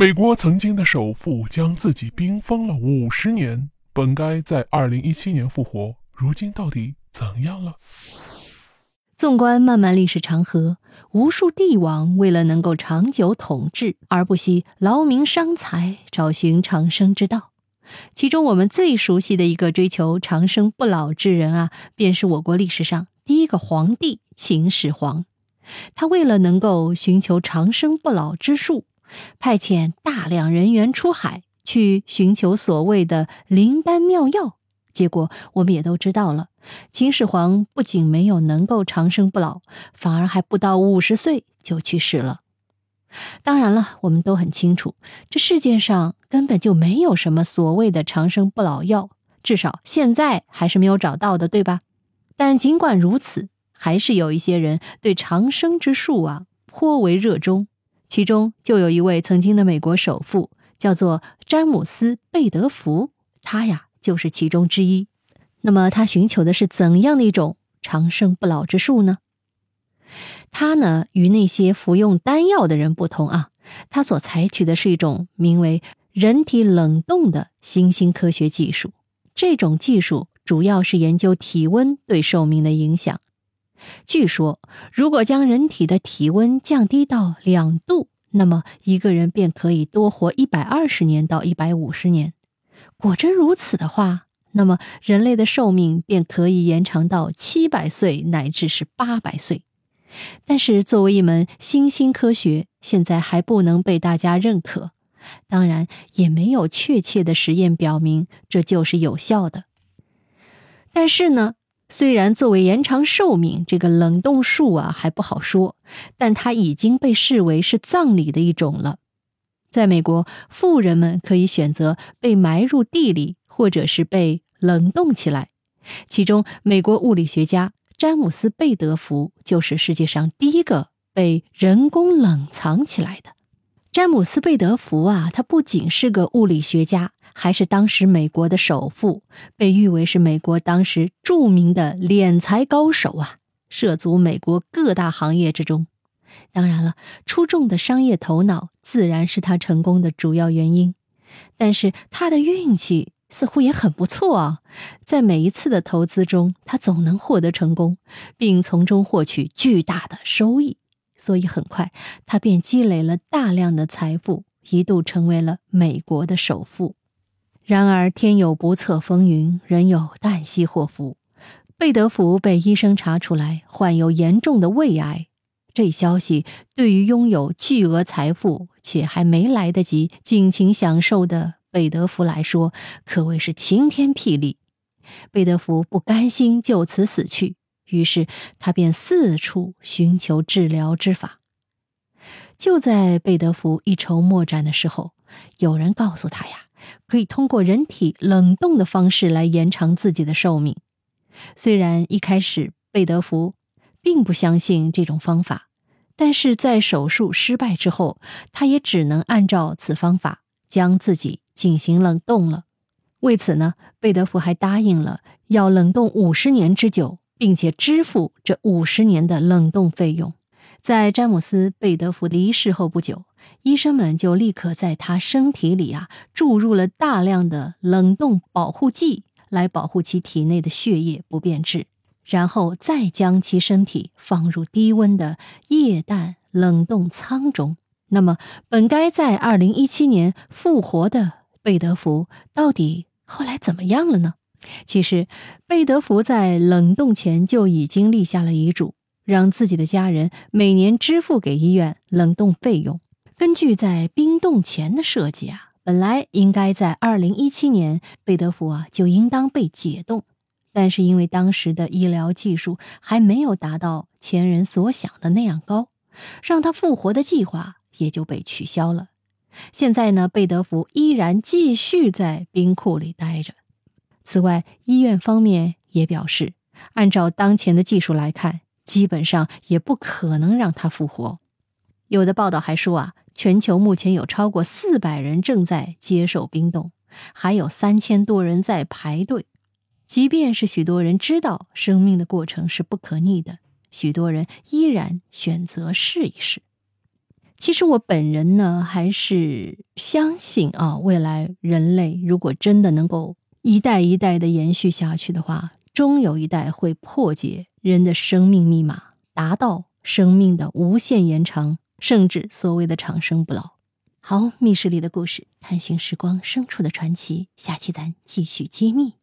美国曾经的首富将自己冰封了五十年，本该在二零一七年复活，如今到底怎样了？纵观漫漫历史长河，无数帝王为了能够长久统治，而不惜劳民伤财，找寻长生之道。其中，我们最熟悉的一个追求长生不老之人啊，便是我国历史上第一个皇帝秦始皇。他为了能够寻求长生不老之术。派遣大量人员出海去寻求所谓的灵丹妙药，结果我们也都知道了。秦始皇不仅没有能够长生不老，反而还不到五十岁就去世了。当然了，我们都很清楚，这世界上根本就没有什么所谓的长生不老药，至少现在还是没有找到的，对吧？但尽管如此，还是有一些人对长生之术啊颇为热衷。其中就有一位曾经的美国首富，叫做詹姆斯·贝德福，他呀就是其中之一。那么他寻求的是怎样的一种长生不老之术呢？他呢与那些服用丹药的人不同啊，他所采取的是一种名为人体冷冻的新兴科学技术。这种技术主要是研究体温对寿命的影响。据说，如果将人体的体温降低到两度，那么一个人便可以多活一百二十年到一百五十年。果真如此的话，那么人类的寿命便可以延长到七百岁乃至是八百岁。但是，作为一门新兴科学，现在还不能被大家认可。当然，也没有确切的实验表明这就是有效的。但是呢？虽然作为延长寿命，这个冷冻术啊还不好说，但它已经被视为是葬礼的一种了。在美国，富人们可以选择被埋入地里，或者是被冷冻起来。其中，美国物理学家詹姆斯·贝德福就是世界上第一个被人工冷藏起来的。詹姆斯·贝德福啊，他不仅是个物理学家。还是当时美国的首富，被誉为是美国当时著名的敛财高手啊，涉足美国各大行业之中。当然了，出众的商业头脑自然是他成功的主要原因，但是他的运气似乎也很不错啊，在每一次的投资中，他总能获得成功，并从中获取巨大的收益，所以很快他便积累了大量的财富，一度成为了美国的首富。然而天有不测风云，人有旦夕祸福。贝德福被医生查出来患有严重的胃癌，这消息对于拥有巨额财富且还没来得及尽情享受的贝德福来说，可谓是晴天霹雳。贝德福不甘心就此死去，于是他便四处寻求治疗之法。就在贝德福一筹莫展的时候，有人告诉他呀。可以通过人体冷冻的方式来延长自己的寿命。虽然一开始贝德福并不相信这种方法，但是在手术失败之后，他也只能按照此方法将自己进行冷冻了。为此呢，贝德福还答应了要冷冻五十年之久，并且支付这五十年的冷冻费用。在詹姆斯·贝德福离世后不久。医生们就立刻在他身体里啊注入了大量的冷冻保护剂，来保护其体内的血液不变质，然后再将其身体放入低温的液氮冷冻舱中。那么，本该在二零一七年复活的贝德福，到底后来怎么样了呢？其实，贝德福在冷冻前就已经立下了遗嘱，让自己的家人每年支付给医院冷冻费用。根据在冰冻前的设计啊，本来应该在二零一七年，贝德福啊就应当被解冻，但是因为当时的医疗技术还没有达到前人所想的那样高，让他复活的计划也就被取消了。现在呢，贝德福依然继续在冰库里待着。此外，医院方面也表示，按照当前的技术来看，基本上也不可能让他复活。有的报道还说啊。全球目前有超过四百人正在接受冰冻，还有三千多人在排队。即便是许多人知道生命的过程是不可逆的，许多人依然选择试一试。其实我本人呢，还是相信啊，未来人类如果真的能够一代一代的延续下去的话，终有一代会破解人的生命密码，达到生命的无限延长，甚至所谓的长生不老。好，密室里的故事，探寻时光深处的传奇，下期咱继续揭秘。